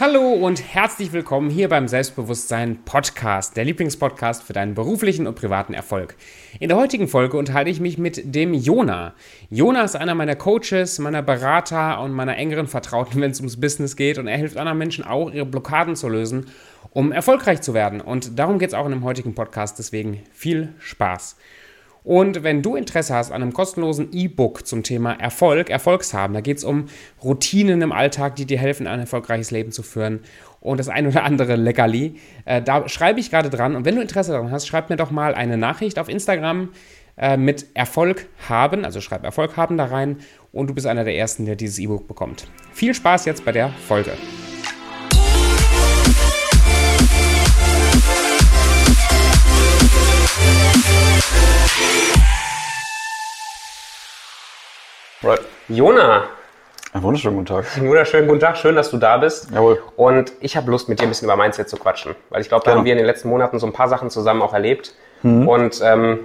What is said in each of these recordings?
Hallo und herzlich willkommen hier beim Selbstbewusstsein Podcast, der Lieblingspodcast für deinen beruflichen und privaten Erfolg. In der heutigen Folge unterhalte ich mich mit dem Jona. Jona ist einer meiner Coaches, meiner Berater und meiner engeren Vertrauten, wenn es ums Business geht und er hilft anderen Menschen auch, ihre Blockaden zu lösen, um erfolgreich zu werden. Und darum geht es auch in dem heutigen Podcast, deswegen viel Spaß. Und wenn du Interesse hast an einem kostenlosen E-Book zum Thema Erfolg, Erfolgshaben, da geht es um Routinen im Alltag, die dir helfen, ein erfolgreiches Leben zu führen und das ein oder andere Leckerli, äh, da schreibe ich gerade dran. Und wenn du Interesse daran hast, schreib mir doch mal eine Nachricht auf Instagram äh, mit Erfolg haben, also schreib Erfolg haben da rein und du bist einer der Ersten, der dieses E-Book bekommt. Viel Spaß jetzt bei der Folge. Right. Jona. Einen wunderschönen guten Tag. Einen wunderschönen guten Tag. Schön, dass du da bist. Jawohl. Und ich habe Lust, mit dir ein bisschen über Mindset zu quatschen. Weil ich glaube, da Gerne. haben wir in den letzten Monaten so ein paar Sachen zusammen auch erlebt. Und ähm,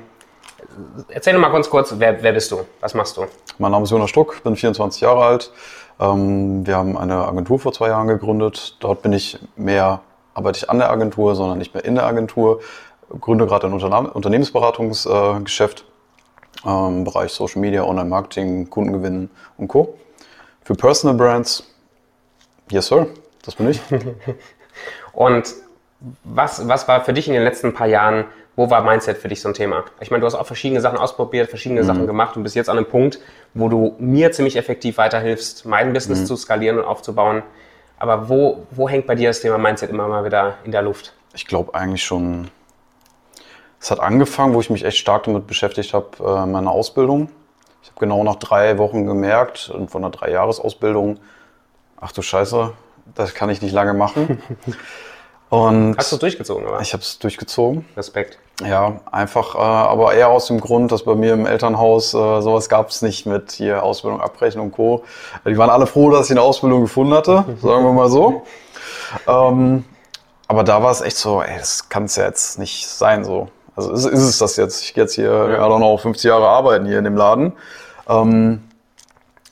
erzähl doch mal ganz kurz, wer, wer bist du? Was machst du? Mein Name ist Jonas Struck, bin 24 Jahre alt. Ähm, wir haben eine Agentur vor zwei Jahren gegründet. Dort bin ich mehr, arbeite ich an der Agentur, sondern nicht mehr in der Agentur. Gründe gerade ein Unternehm Unternehmensberatungsgeschäft äh, im Bereich Social Media, Online-Marketing, Kundengewinnen und Co. Für Personal Brands, yes sir, das bin ich. Und was, was war für dich in den letzten paar Jahren, wo war Mindset für dich so ein Thema? Ich meine, du hast auch verschiedene Sachen ausprobiert, verschiedene Sachen gemacht und bist jetzt an einem Punkt, wo du mir ziemlich effektiv weiterhilfst, mein Business zu skalieren und aufzubauen. Aber wo, wo hängt bei dir das Thema Mindset immer mal wieder in der Luft? Ich glaube eigentlich schon, es hat angefangen, wo ich mich echt stark damit beschäftigt habe, äh, meine Ausbildung. Ich habe genau nach drei Wochen gemerkt, und von einer Dreijahresausbildung, ach du Scheiße, das kann ich nicht lange machen. Und Hast du es durchgezogen, oder? ich habe es durchgezogen. Respekt. Ja, einfach, äh, aber eher aus dem Grund, dass bei mir im Elternhaus äh, sowas gab es nicht mit hier Ausbildung abbrechen und Co. Die waren alle froh, dass ich eine Ausbildung gefunden hatte, sagen wir mal so. Ähm, aber da war es echt so, ey, das kann es ja jetzt nicht sein so. Also ist, ist es das jetzt? Ich gehe jetzt hier, ja. auch noch 50 Jahre arbeiten hier in dem Laden. Ähm,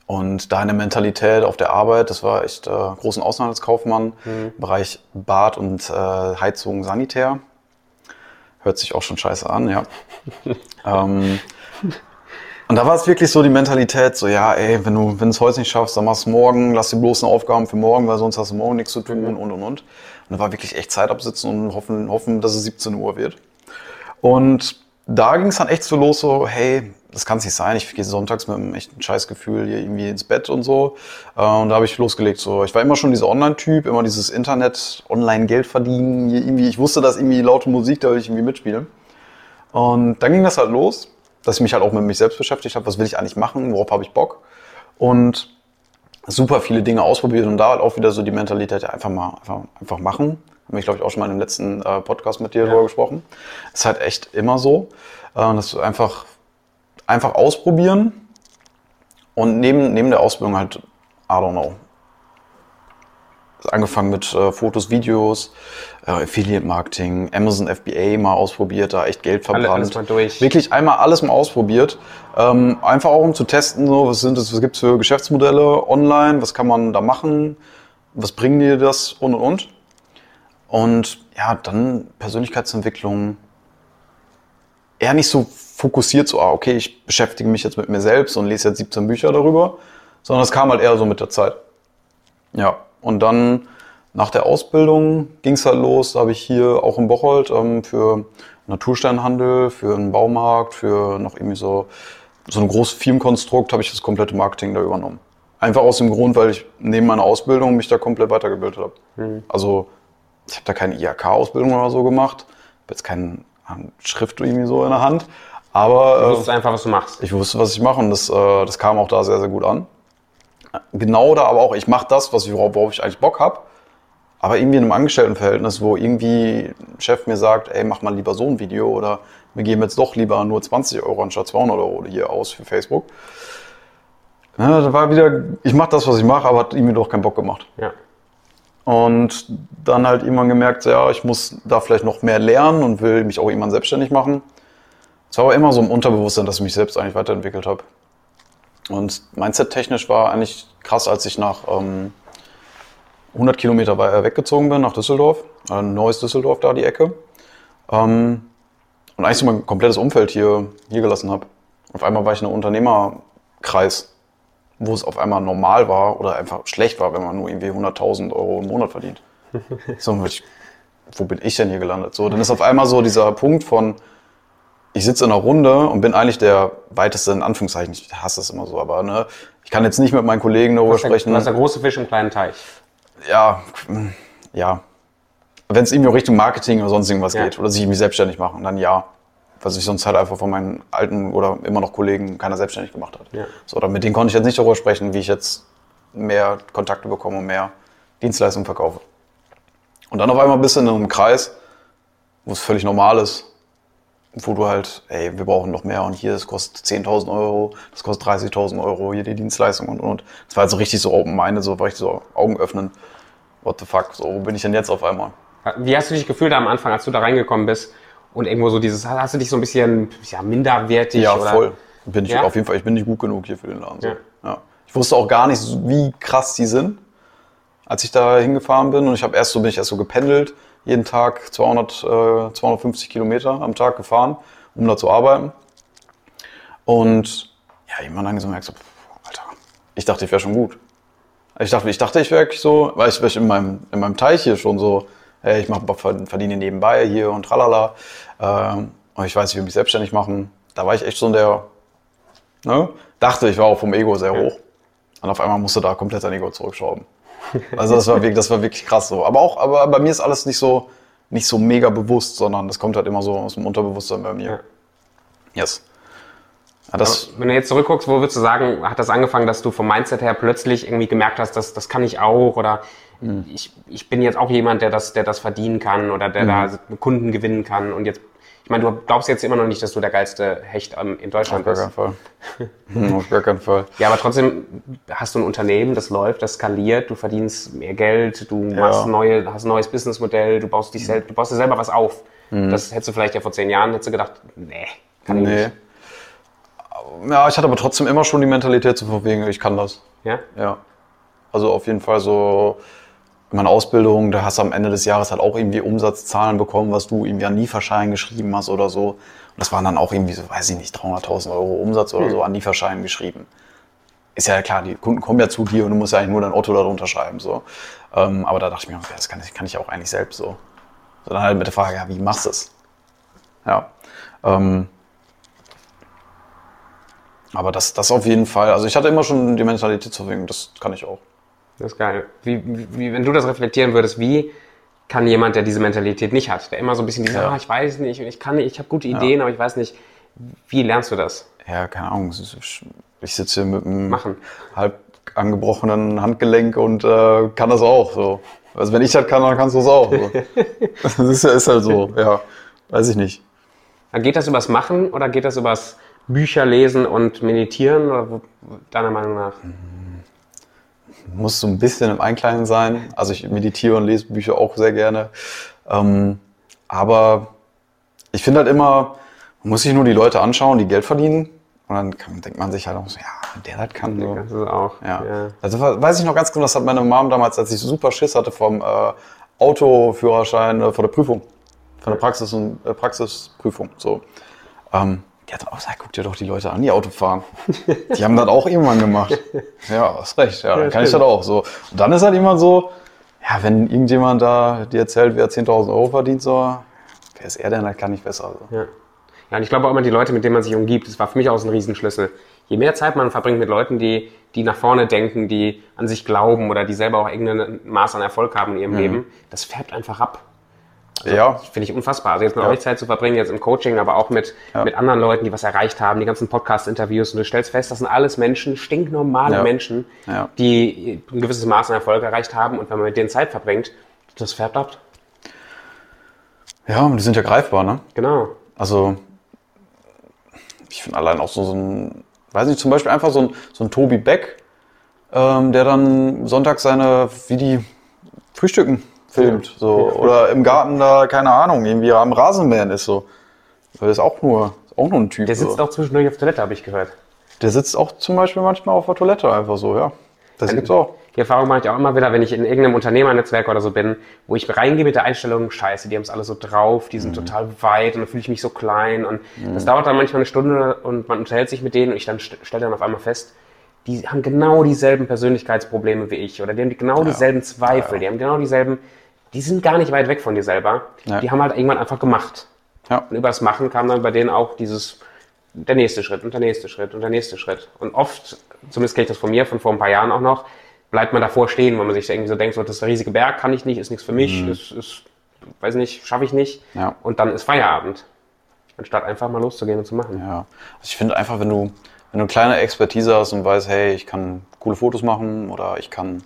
und deine Mentalität auf der Arbeit, das war echt äh, großen Außenhandelskaufmann, im Bereich Bad und äh, Heizung, Sanitär. Hört sich auch schon scheiße an, ja. ähm, und da war es wirklich so die Mentalität, so ja, ey, wenn du wenn du es heute nicht schaffst, dann machst du morgen, lass die bloßen Aufgaben für morgen, weil sonst hast du morgen nichts zu tun und und und. Und da war wirklich echt Zeit absitzen und hoffen, hoffen, dass es 17 Uhr wird. Und da ging es dann echt so los, so, hey, das kann es nicht sein. Ich gehe sonntags mit einem echten Scheißgefühl hier irgendwie ins Bett und so. Äh, Und da habe ich losgelegt. So, ich war immer schon dieser Online-Typ, immer dieses Internet, Online-Geld verdienen. Hier irgendwie, ich wusste, dass irgendwie laute Musik, da ich irgendwie mitspielen. Und dann ging das halt los, dass ich mich halt auch mit mich selbst beschäftigt habe. Was will ich eigentlich machen? Worauf habe ich Bock? Und super viele Dinge ausprobiert und da halt auch wieder so die Mentalität, ja, einfach mal, einfach, einfach machen. Haben wir, glaube ich, auch schon mal im letzten äh, Podcast mit dir drüber gesprochen. Ist halt echt immer so, äh, dass du einfach, einfach ausprobieren und neben, neben der Ausbildung halt, I don't know, angefangen mit äh, Fotos, Videos, äh, Affiliate-Marketing, Amazon FBA mal ausprobiert, da echt Geld verbrannt. alles mal durch. Wirklich einmal alles mal ausprobiert. Ähm, einfach auch um zu testen, so, was sind das, was gibt's für Geschäftsmodelle online, was kann man da machen, was bringen dir das und und und. Und ja, dann Persönlichkeitsentwicklung. Eher nicht so fokussiert, so, ah, okay, ich beschäftige mich jetzt mit mir selbst und lese jetzt 17 Bücher darüber, sondern es kam halt eher so mit der Zeit. Ja, und dann nach der Ausbildung ging es halt los. Da habe ich hier auch in Bocholt ähm, für Natursteinhandel, für einen Baumarkt, für noch irgendwie so, so ein großes Firmenkonstrukt habe ich das komplette Marketing da übernommen. Einfach aus dem Grund, weil ich neben meiner Ausbildung mich da komplett weitergebildet habe. Also ich habe da keine IHK-Ausbildung oder so gemacht, habe jetzt keine Schrift irgendwie so in der Hand, aber Du äh, wusstest einfach, was du machst. ich wusste, was ich mache und das, äh, das kam auch da sehr, sehr gut an. Genau da aber auch, ich mache das, was ich, worauf, worauf ich eigentlich Bock habe, aber irgendwie in einem Angestelltenverhältnis, wo irgendwie ein Chef mir sagt, ey, mach mal lieber so ein Video oder wir geben jetzt doch lieber nur 20 Euro anstatt 200 Euro hier aus für Facebook. Ja, da war wieder, ich mache das, was ich mache, aber hat irgendwie doch keinen Bock gemacht. Ja. Und dann halt irgendwann gemerkt, ja, ich muss da vielleicht noch mehr lernen und will mich auch irgendwann selbstständig machen. Es war aber immer so im Unterbewusstsein, dass ich mich selbst eigentlich weiterentwickelt habe. Und Mindset-technisch war eigentlich krass, als ich nach, ähm, 100 Kilometer weggezogen bin nach Düsseldorf, äh, neues Düsseldorf da die Ecke. Ähm, und eigentlich so mein komplettes Umfeld hier, hier gelassen habe. Auf einmal war ich in einem Unternehmerkreis, wo es auf einmal normal war oder einfach schlecht war, wenn man nur irgendwie 100.000 Euro im Monat verdient. so, wo bin ich denn hier gelandet? So, dann ist auf einmal so dieser Punkt von, ich sitze in einer Runde und bin eigentlich der weiteste, in Anführungszeichen, ich hasse es immer so, aber ne, ich kann jetzt nicht mit meinen Kollegen darüber sprechen. Du hast der große Fisch im kleinen Teich. Ja, ja. Wenn es irgendwie auch Richtung Marketing oder sonst irgendwas Ja. geht oder sich irgendwie selbstständig machen, dann ja. Weil sich sonst halt einfach von meinen alten oder immer noch Kollegen keiner selbstständig gemacht hat. Ja. So, oder mit denen konnte ich jetzt nicht darüber sprechen, wie ich jetzt mehr Kontakte bekomme und mehr Dienstleistungen verkaufe. Und dann auf einmal bist du in einem Kreis, wo es völlig normal ist, wo du halt, ey, wir brauchen noch mehr und hier, das kostet 10.000 Euro, das kostet 30.000 Euro, hier die Dienstleistung und, und, und. Das war halt so richtig so open-minded, so war richtig so Augen öffnen. What the fuck, so, wo bin ich denn jetzt auf einmal? Wie hast du dich gefühlt am Anfang, als du da reingekommen bist und irgendwo so dieses, hast du dich so ein bisschen ja, minderwertig? Ja, oder? voll. Bin ich Ja? auf jeden Fall, ich bin nicht gut genug hier für den Laden. So. Ja. Ja. Ich wusste auch gar nicht, wie krass die sind, als ich da hingefahren bin. Und ich habe erst so, bin ich erst so gependelt, jeden Tag 200, äh, 250 Kilometer am Tag gefahren, um da zu arbeiten. Und ja, irgendwann dann so gemerkt, so, Alter, ich dachte, ich wäre schon gut. Ich dachte, ich dachte, ich wäre so, weil ich, weil ich in, meinem, in meinem Teich hier schon so, hey, ich mach, verdiene nebenbei hier und tralala. Ähm, und ich weiß, ich will mich selbstständig machen. Da war ich echt so in der, ne? Dachte, ich war auch vom Ego sehr hoch. Und auf einmal musste da komplett dein Ego zurückschrauben. Also das war wirklich, das war wirklich krass so. Aber auch, aber bei mir ist alles nicht so, nicht so mega bewusst, sondern das kommt halt immer so aus dem Unterbewusstsein bei mir. Yes. Ja, das, Wenn du jetzt zurückguckst, wo würdest du sagen, hat das angefangen, dass du vom Mindset her plötzlich irgendwie gemerkt hast, dass das kann ich auch oder Mhm. ich, ich bin jetzt auch jemand, der das, der das verdienen kann oder der Mhm. da Kunden gewinnen kann und jetzt, ich meine, du glaubst jetzt immer noch nicht, dass du der geilste Hecht ähm, in Deutschland auf gar bist. keinen Fall. Hm, auf gar keinen Fall. Ja, aber trotzdem hast du ein Unternehmen, das läuft, das skaliert, du verdienst mehr Geld, du machst neue, hast ein neues Businessmodell, du baust dich selbst, du baust dir selber was auf. Das hättest du vielleicht ja vor zehn Jahren hättest du gedacht, nee, kann ich Mhm. Nee. nicht. Ja, ich hatte aber trotzdem immer schon die Mentalität zu verwegen, ich kann das. Ja? Ja. Also auf jeden Fall so in meiner Ausbildung, da hast du am Ende des Jahres halt auch irgendwie Umsatzzahlen bekommen, was du irgendwie an Lieferschein geschrieben hast oder so. Und das waren dann auch irgendwie so, weiß ich nicht, 300.000 Euro Umsatz oder so an Lieferschein geschrieben. Ist ja klar, die Kunden kommen ja zu dir und du musst ja eigentlich nur dein Otto darunter schreiben. So. Ähm, aber da dachte ich mir, das kann ich, kann ich auch eigentlich selbst so. so. Dann halt mit der Frage, ja, wie machst du es? Ja. Ähm, aber das, das auf jeden Fall. Also ich hatte immer schon die Mentalität zu verwegen, das kann ich auch. Das ist geil. Wie, wie, wenn du das reflektieren würdest, wie kann jemand, der diese Mentalität nicht hat, der immer so ein bisschen Ja. ah, ich weiß nicht und ich kann nicht, ich habe gute Ideen, aber ich weiß nicht, wie lernst du das? Ja, keine Ahnung. Ich sitze hier mit einem Machen. halb angebrochenen Handgelenk und äh, kann das auch. So. Also wenn ich das kann, dann kannst du es auch. So. Das ist, ja, ist halt so, ja. Weiß ich nicht. Geht das übers Machen oder geht das übers Bücher lesen und meditieren oder wo, deiner Meinung nach? Muss so ein bisschen im Einkleinen sein. Also ich meditiere und lese Bücher auch sehr gerne. Ähm, aber ich finde halt immer, man muss sich nur die Leute anschauen, die Geld verdienen. Und dann kann, denkt man sich halt auch so, ja, der das kann. So. Das ist auch. Ja. ja. Also weiß ich noch ganz genau, das hat meine Mom damals, als ich super Schiss hatte vom äh, Autoführerschein, äh, vor der Prüfung, von der Praxis und äh, Praxisprüfung. So. Ähm, dann auch guck dir doch die Leute an, die Auto fahren. Die haben das auch irgendwann gemacht. Ja, hast recht, ja, dann kann ich das auch. So. Und dann ist halt immer so, ja, wenn irgendjemand da dir erzählt, wer 10.000 Euro verdient, so, wer ist er denn, das kann ich besser. So. Ja. ja, und ich glaube auch immer die Leute, mit denen man sich umgibt, das war für mich auch so ein Riesenschlüssel. Je mehr Zeit man verbringt mit Leuten, die, die nach vorne denken, die an sich glauben oder die selber auch irgendein Maß an Erfolg haben in ihrem Leben, das färbt einfach ab. Ja, Finde ich unfassbar. Also jetzt mit Ja. euch Zeit zu verbringen, jetzt im Coaching, aber auch mit, Ja. mit anderen Leuten, die was erreicht haben, die ganzen Podcast-Interviews und du stellst fest, das sind alles Menschen, stinknormale Ja. Menschen, die ein gewisses Maß an Erfolg erreicht haben und wenn man mit denen Zeit verbringt, das färbt ab. ja, und die sind ja greifbar, ne? Genau. Also, ich finde allein auch so, so ein, weiß nicht, zum Beispiel einfach so ein, so ein Tobi Beck, ähm, der dann sonntags seine, wie die frühstücken, filmt. So. Oder im Garten da, keine Ahnung, irgendwie am Rasenmähen ist so. Das ist auch nur, ist auch nur ein Typ. Der sitzt so. auch zwischendurch auf Toilette, habe ich gehört. der sitzt auch zum Beispiel manchmal auf der Toilette einfach so, ja. Das gibt's auch. Die Erfahrung mache ich auch immer wieder, wenn ich in irgendeinem Unternehmernetzwerk oder so bin, wo ich reingehe mit der Einstellung, scheiße, die haben es alle so drauf, die sind mhm. total weit und dann fühle ich mich so klein und mhm. das dauert dann manchmal eine Stunde und man unterhält sich mit denen und ich dann stelle dann auf einmal fest, die haben genau dieselben Persönlichkeitsprobleme wie ich oder die haben genau dieselben Zweifel, ja, ja. die haben genau dieselben, die sind gar nicht weit weg von dir selber, die haben halt irgendwann einfach gemacht. Ja. Und über das Machen kam dann bei denen auch dieses, der nächste Schritt und der nächste Schritt und der nächste Schritt. Und oft, zumindest kenne ich das von mir, von vor ein paar Jahren auch noch, bleibt man davor stehen, wenn man sich irgendwie so denkt, so, das ist der riesige Berg, kann ich nicht, ist nichts für mich, mhm. ist, ist, weiß nicht, schaffe ich nicht. Ja. Und dann ist Feierabend. Anstatt einfach mal loszugehen und zu machen. Ja. Also ich finde einfach, wenn du, wenn du eine kleine Expertise hast und weißt, hey, ich kann coole Fotos machen oder ich kann,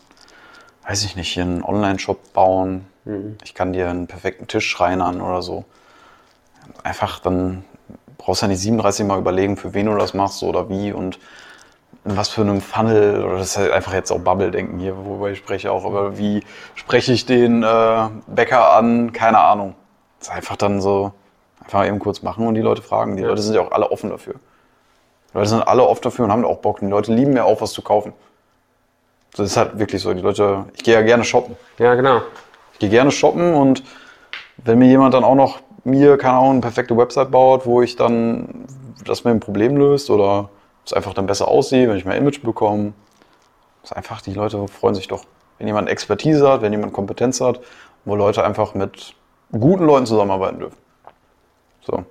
weiß ich nicht, hier einen Online-Shop bauen, mhm. ich kann dir einen perfekten Tisch schreinern oder so. Einfach dann brauchst du ja nicht 37 Mal überlegen, für wen du das machst oder wie und in was für einem Funnel, oder das ist halt einfach jetzt auch Bubble-Denken hier, worüber ich spreche auch, aber wie spreche ich den äh, Bäcker an? Keine Ahnung. Das ist einfach dann so, einfach eben kurz machen und die Leute fragen. Die ja. Leute sind ja auch alle offen dafür. Die Leute sind alle offen dafür und haben auch Bock. Die Leute lieben ja auch, was zu kaufen. Das ist halt wirklich so. Die Leute, ich gehe ja gerne shoppen. Ja, genau. Ich gehe gerne shoppen und wenn mir jemand dann auch noch mir, keine Ahnung, eine perfekte Website baut, wo ich dann das mir ein Problem löst oder es einfach dann besser aussieht, wenn ich mehr Image bekomme. Das ist einfach, die Leute freuen sich doch. Wenn jemand Expertise hat, wenn jemand Kompetenz hat, wo Leute einfach mit guten Leuten zusammenarbeiten dürfen. So.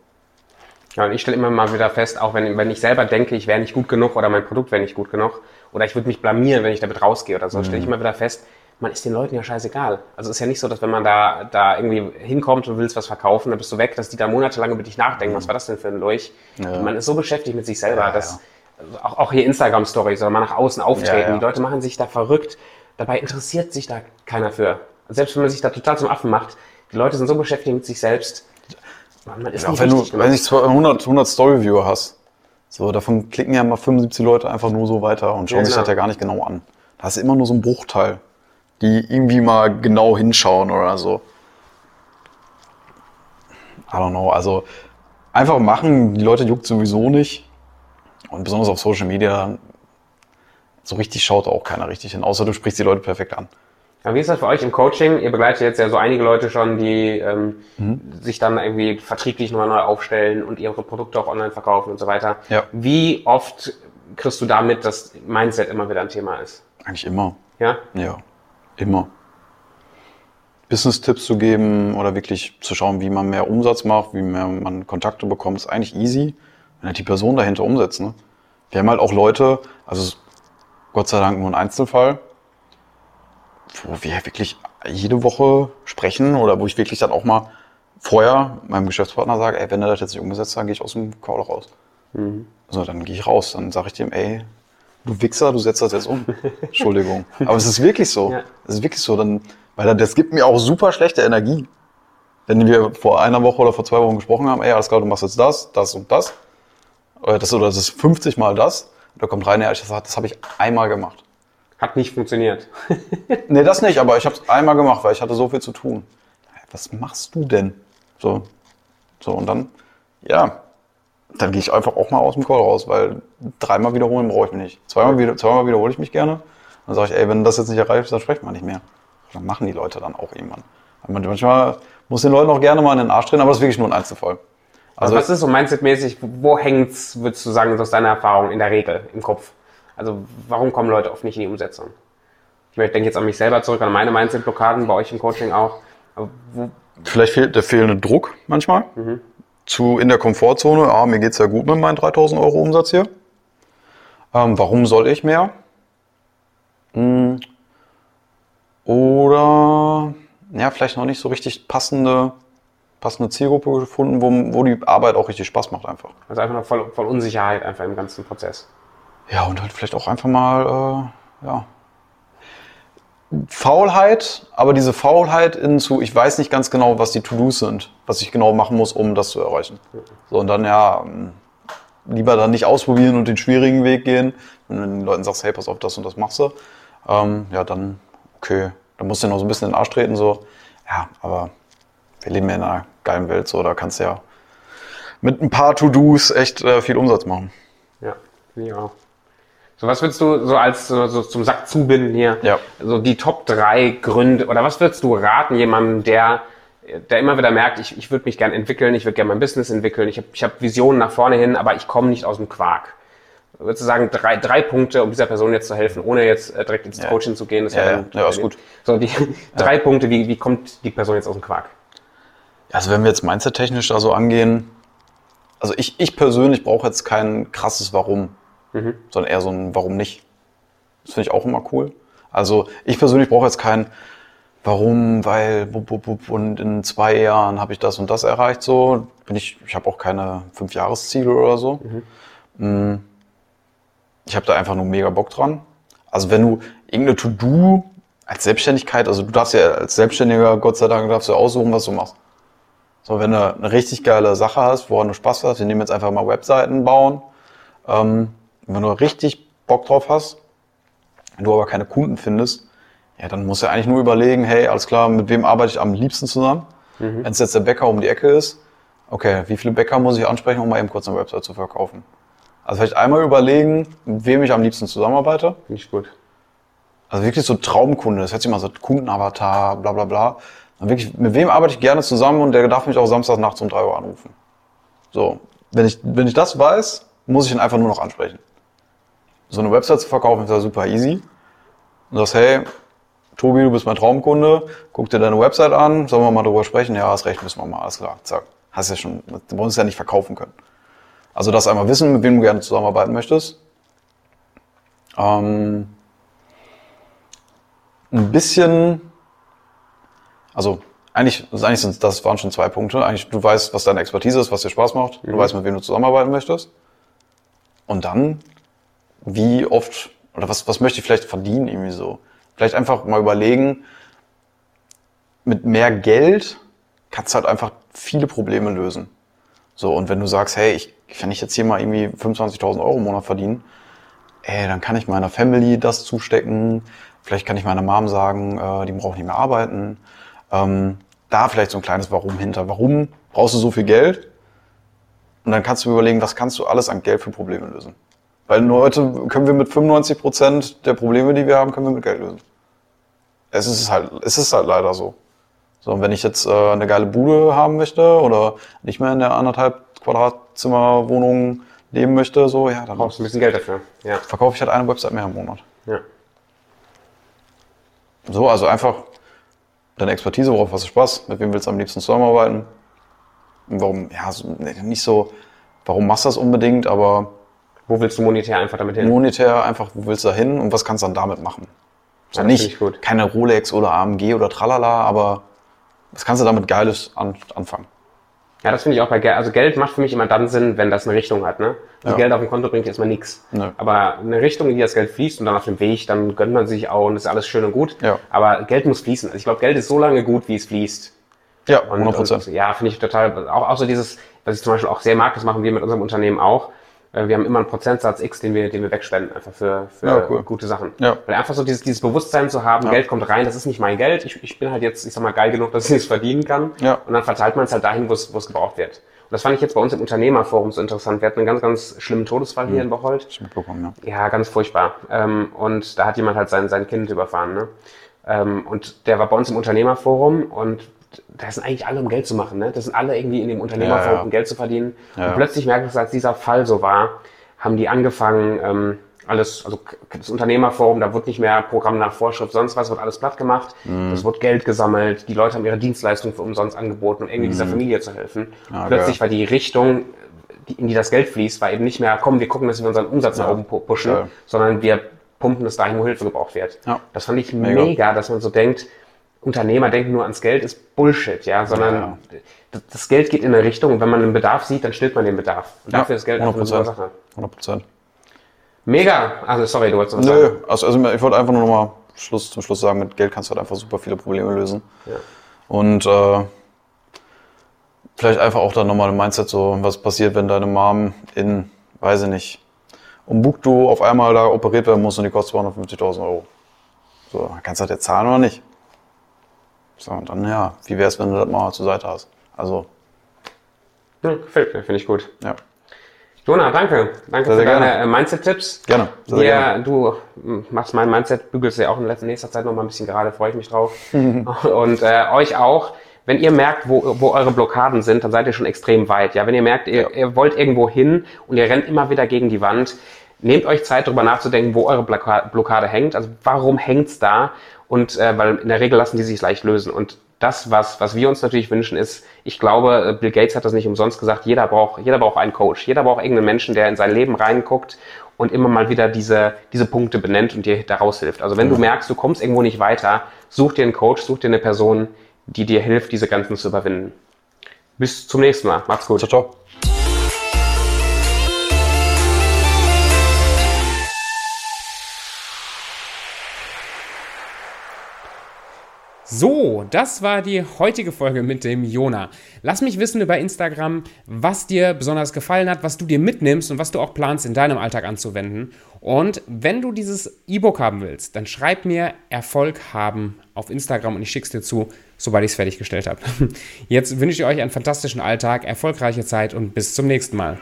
Ja, und ich stelle immer mal wieder fest, auch wenn, wenn ich selber denke, ich wäre nicht gut genug oder mein Produkt wäre nicht gut genug oder ich würde mich blamieren, wenn ich damit rausgehe oder so, mhm. stelle ich immer wieder fest, man ist den Leuten ja scheißegal. Also es ist ja nicht so, dass wenn man da, da irgendwie hinkommt und willst was verkaufen, dann bist du weg, dass die da monatelang über dich nachdenken, mhm. was war das denn für ein Lurch? Ja. Man ist so beschäftigt mit sich selber, ja, dass, ja auch, auch hier Instagram-Stories oder mal nach außen auftreten. Die Leute machen sich da verrückt. Dabei interessiert sich da keiner für. Selbst wenn man sich da total zum Affen macht, die Leute sind so beschäftigt mit sich selbst. Man, man ist nicht wenn du, wenn du 100, 100 Story-Viewer hast, so, davon klicken ja mal 75 Leute einfach nur so weiter und schauen sich das ja gar nicht genau an. Da ist immer nur so ein Bruchteil, die irgendwie mal genau hinschauen oder so. I don't know, also einfach machen, die Leute juckt sowieso nicht. Und besonders auf Social Media, so richtig schaut auch keiner richtig hin, außer du sprichst die Leute perfekt an. Ja, wie ist das für euch im Coaching? Ihr begleitet jetzt ja so einige Leute schon, die ähm, mhm. sich dann irgendwie vertrieblich nochmal neu aufstellen und ihre Produkte auch online verkaufen und so weiter. Ja. Wie oft kriegst du damit, dass Mindset immer wieder ein Thema ist? Eigentlich immer. Ja? Ja, immer. Business-Tipps zu geben oder wirklich zu schauen, wie man mehr Umsatz macht, wie mehr man Kontakte bekommt, ist eigentlich easy wenn halt die Person dahinter umsetzt. Ne? Wir haben halt auch Leute, also Gott sei Dank nur ein Einzelfall, wo wir wirklich jede Woche sprechen oder wo ich wirklich dann auch mal vorher meinem Geschäftspartner sage, ey, wenn er das jetzt nicht umgesetzt hat, dann gehe ich aus dem Call raus. Mhm. So, dann gehe ich raus. Dann sage ich dem, ey, du Wichser, du setzt das jetzt um. Entschuldigung. Aber es ist wirklich so. Ja. Es ist wirklich so. Dann, weil das gibt mir auch super schlechte Energie. Wenn wir vor einer Woche oder vor zwei Wochen gesprochen haben, ey, alles klar, du machst jetzt das, das und das. Oder das, oder das ist 50 Mal das. Da kommt rein, ja, ich sage, das habe ich einmal gemacht. Hat nicht funktioniert. nee, das nicht, aber ich habe es einmal gemacht, weil ich hatte so viel zu tun. Was machst du denn? So, so und dann, ja, dann gehe ich einfach auch mal aus dem Call raus, weil dreimal wiederholen brauche ich mich nicht. Zweimal, wieder, zweimal wiederhole ich mich gerne. Dann sage ich, ey, wenn das jetzt nicht erreicht ist, dann sprechen wir nicht mehr. Dann machen die Leute dann auch irgendwann. Manchmal muss den Leuten auch gerne mal in den Arsch drehen, aber das ist wirklich nur ein Einzelfall. Also was ist so mindsetmäßig, wo hängt's, würdest du sagen, aus deiner Erfahrung in der Regel im Kopf? Also warum kommen Leute oft nicht in die Umsetzung? Ich denke jetzt an mich selber zurück, an meine Mindset-Blockaden, bei euch im Coaching auch. Vielleicht fehlt der fehlende Druck manchmal. Mhm. Zu in der Komfortzone, ah, mir geht's ja gut mit meinen 3000 Euro Umsatz hier. Ähm, warum soll ich mehr? Hm. Oder ja, vielleicht noch nicht so richtig passende passende Zielgruppe gefunden, wo, wo die Arbeit auch richtig Spaß macht einfach. Also einfach noch voll, voll Unsicherheit einfach im ganzen Prozess. Ja, und halt vielleicht auch einfach mal, äh, ja, Faulheit, aber diese Faulheit hinzu, ich weiß nicht ganz genau, was die To-Dos sind, was ich genau machen muss, um das zu erreichen. So, und dann ja, ähm, lieber dann nicht ausprobieren und den schwierigen Weg gehen. Wenn du den Leuten sagst, hey, pass auf, das und das machst du, ähm, ja, dann, okay, dann musst du noch so ein bisschen in den Arsch treten, so, ja, aber wir leben ja in einer geilen Welt, so da kannst du ja mit ein paar To-Dos echt äh, viel Umsatz machen. Ja, ja. So, was würdest du so als so, so zum Sack zubinden hier? Ja. So die Top drei Gründe oder was würdest du raten jemandem, der der immer wieder merkt, ich, ich würde mich gerne entwickeln, ich würde gerne mein Business entwickeln, ich habe ich hab Visionen nach vorne hin, aber ich komme nicht aus dem Quark. Würdest du sagen, drei, drei Punkte, um dieser Person jetzt zu helfen, ohne jetzt äh, direkt ins Ja. Coaching zu gehen? Das Ja, ja. Ja, ist gut. So, die drei Punkte, wie, wie kommt die Person jetzt aus dem Quark? Also wenn wir jetzt mindset-technisch da so angehen, also ich, ich persönlich brauche jetzt kein krasses Warum, sondern eher so ein Warum nicht. Das finde ich auch immer cool. Also ich persönlich brauche jetzt kein Warum, weil bup, bup, bup, und in zwei Jahren habe ich das und das erreicht. So bin ich. Ich habe auch keine fünf Jahresziele oder so. Mm. Ich habe da einfach nur mega Bock dran. Also wenn du irgendeine To-Do als Selbstständigkeit, also du darfst ja als Selbstständiger, Gott sei Dank, darfst du aussuchen, was du machst. So, wenn du eine richtig geile Sache hast, woran du Spaß hast, wir nehmen jetzt einfach mal Webseiten bauen. Ähm, wenn du richtig Bock drauf hast, du aber keine Kunden findest, ja, dann musst du eigentlich nur überlegen, hey, alles klar, mit wem arbeite ich am liebsten zusammen? Wenn es jetzt der Bäcker um die Ecke ist, okay, wie viele Bäcker muss ich ansprechen, um mal eben kurz eine Website zu verkaufen? Also vielleicht einmal überlegen, mit wem ich am liebsten zusammenarbeite. Finde ich gut. Also wirklich so Traumkunde, das hört sich immer so Kundenavatar, bla bla bla. Und wirklich, mit wem arbeite ich gerne zusammen und der darf mich auch samstags nachts um 3 Uhr anrufen. So, wenn ich, wenn ich das weiß, muss ich ihn einfach nur noch ansprechen. So eine Website zu verkaufen ist ja super easy. Und sagst, hey, Tobi, du bist mein Traumkunde, guck dir deine Website an, sollen wir mal drüber sprechen? Ja, hast recht, müssen wir mal, alles klar, zack. Hast ja schon, du brauchst es ja nicht verkaufen können. Also das einmal wissen, mit wem du gerne zusammenarbeiten möchtest. Ähm, ein bisschen, also eigentlich, also eigentlich sind das waren schon zwei Punkte. Eigentlich, du weißt, was deine Expertise ist, was dir Spaß macht. Du weißt, mit wem du zusammenarbeiten möchtest. Und dann, wie oft, oder was, was möchte ich vielleicht verdienen, irgendwie so. Vielleicht einfach mal überlegen, mit mehr Geld kannst du halt einfach viele Probleme lösen. So, und wenn du sagst, hey, ich, wenn ich jetzt hier mal irgendwie 25.000 Euro im Monat verdiene, ey, dann kann ich meiner Family das zustecken. Vielleicht kann ich meiner Mom sagen, äh, die braucht nicht mehr arbeiten. Ähm, da vielleicht so ein kleines Warum hinter. Warum brauchst du so viel Geld? Und dann kannst du überlegen, was kannst du alles an Geld für Probleme lösen? Weil nur heute können wir mit 95 Prozent der Probleme, die wir haben, können wir mit Geld lösen. Es ist halt, es ist halt leider so. So, und wenn ich jetzt äh, eine geile Bude haben möchte oder nicht mehr in der anderthalb Quadratzimmer Wohnung leben möchte, so, ja, dann Brauchst ein bisschen Geld dafür. Ja. verkaufe ich halt eine Website mehr im Monat. ja. So, also einfach deine Expertise, worauf hast du Spaß, mit wem willst du am liebsten zusammenarbeiten? Und warum, ja, nicht so, warum machst du das unbedingt, aber Wo willst du monetär einfach damit hin? monetär einfach, wo willst du da hin und was kannst du dann damit machen? So Ja, nicht keine Rolex oder AMG oder tralala, aber was kannst du damit Geiles an, anfangen? Ja, das finde ich auch bei Geld. Also Geld macht für mich immer dann Sinn, wenn das eine Richtung hat. Ne? Also Ja. Geld auf dem Konto bringt erstmal nichts. Nö. Aber eine Richtung, in die das Geld fließt und dann auf dem Weg, dann gönnt man sich auch und ist alles schön und gut. Ja. Aber Geld muss fließen. Also ich glaube, Geld ist so lange gut, wie es fließt. Ja, Und, 100 Prozent. ja, finde ich total, auch, auch so dieses, was ich zum Beispiel auch sehr mag, das machen wir mit unserem Unternehmen auch. Äh, Wir haben immer einen Prozentsatz X, den wir, den wir wegspenden, einfach für, für Ja, cool. gute Sachen. Ja. Weil einfach so dieses, dieses Bewusstsein zu haben, Geld kommt rein, das ist nicht mein Geld. Ich, ich bin halt jetzt, ich sag mal, geil genug, dass ich es verdienen kann. Ja. Und dann verteilt man es halt dahin, wo es, wo es gebraucht wird. Und das fand ich jetzt bei uns im Unternehmerforum so interessant. Wir hatten einen ganz, ganz schlimmen Todesfall hier in Bocholt. Ich mitbekommen, ja. Ja, ganz furchtbar. Ähm, und da hat jemand halt sein, sein Kind überfahren. Ne? Ähm, und der war bei uns im Unternehmerforum und da sind eigentlich alle, um Geld zu machen. Ne? Das sind alle irgendwie in dem Unternehmerforum, Ja, ja. um Geld zu verdienen. Ja. Und plötzlich merkte ich, als dieser Fall so war, haben die angefangen, ähm, alles, also das Unternehmerforum, da wird nicht mehr Programm nach Vorschrift, sonst was, wird alles platt gemacht. Mhm. Es wird Geld gesammelt, die Leute haben ihre Dienstleistung für umsonst angeboten, um irgendwie dieser Familie zu helfen. Mhm. Ja, Plötzlich war die Richtung, in die das Geld fließt, war eben nicht mehr, komm, wir gucken, dass wir unseren Umsatz nach oben pu- pushen, sondern wir pumpen es dahin, wo Hilfe gebraucht wird. Das fand ich Mega. mega. dass man so denkt, Unternehmer denken nur ans Geld, ist Bullshit, ja, sondern Ja. das- das Geld geht in eine Richtung und wenn man einen Bedarf sieht, dann stillt man den Bedarf. Und dafür ist Geld einfach eine super 100 Sache. 100 Prozent. Mega. Also sorry, du wolltest was sagen. Nö, also, also ich wollte einfach nur noch mal Schluss, zum Schluss sagen, mit Geld kannst du halt einfach super viele Probleme lösen. Ja. Und äh, vielleicht einfach auch dann nochmal ein Mindset, so was passiert, wenn deine Mom in, weiß ich nicht, Umbuktu auf einmal da operiert werden muss und die kostet 250.000 Euro. So, kannst du das jetzt zahlen oder nicht? So, und dann ja, wie wär's, wenn du das mal zur Seite hast? Also, Ja, gefällt mir, finde ich gut. ja. Jona, danke. Danke sehr, für sehr deine Mindset-Tipps. Gerne. Sehr ja, gerne. Du machst mein Mindset, bügelst ja auch in nächster Zeit noch mal ein bisschen gerade, freue ich mich drauf. Und äh, euch auch. Wenn ihr merkt, wo, wo eure Blockaden sind, dann seid ihr schon extrem weit. Ja, wenn ihr merkt, ihr, ja. ihr wollt irgendwo hin und ihr rennt immer wieder gegen die Wand, nehmt euch Zeit, darüber nachzudenken, wo eure Blockade hängt. Also warum hängt's da? Und äh, weil in der Regel lassen die sich leicht lösen. Und das, was, was wir uns natürlich wünschen, ist, ich glaube, äh, Bill Gates hat das nicht umsonst gesagt, jeder braucht, jeder braucht einen Coach, jeder braucht irgendeinen Menschen, der in sein Leben reinguckt und immer mal wieder diese, diese Punkte benennt und dir daraus hilft. Also wenn du merkst, du kommst irgendwo nicht weiter, such dir einen Coach, such dir eine Person, die dir hilft, diese Grenzen zu überwinden. Bis zum nächsten Mal. Macht's gut. Ciao, ciao. So, das war die heutige Folge mit dem Jona. Lass mich wissen über Instagram, was dir besonders gefallen hat, was du dir mitnimmst und was du auch planst in deinem Alltag anzuwenden. Und wenn du dieses E-Book haben willst, dann schreib mir Erfolg haben auf Instagram und ich schick's dir zu, sobald ich es fertiggestellt habe. Jetzt wünsche ich euch einen fantastischen Alltag, erfolgreiche Zeit und bis zum nächsten Mal.